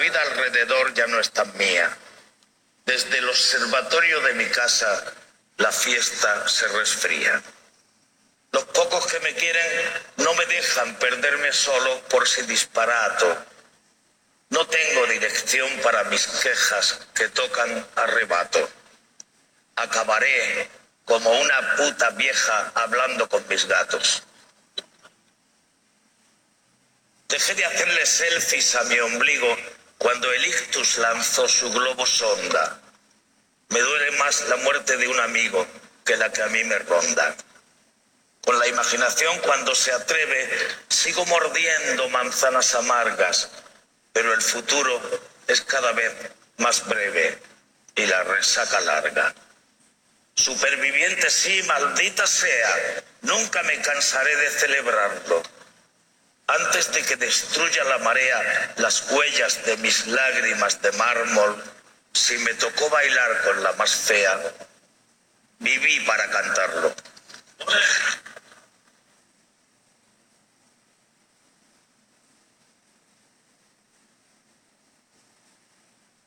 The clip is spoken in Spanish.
Vida alrededor ya no es mía. Desde el observatorio de mi casa la fiesta se resfría. Los pocos que me quieren no me dejan perderme solo por si disparato. No tengo dirección para mis quejas que tocan arrebato. Acabaré como una puta vieja hablando con mis gatos. Dejé de hacerle selfies a mi ombligo cuando el ictus lanzó su globo sonda. Me duele más la muerte de un amigo que la que a mí me ronda. Con la imaginación cuando se atreve, sigo mordiendo manzanas amargas, pero el futuro es cada vez más breve y la resaca larga. Superviviente sí, maldita sea, nunca me cansaré de celebrarlo. Antes de que destruya la marea las huellas de mis lágrimas de mármol, si me tocó bailar con la más fea, viví para cantarlo.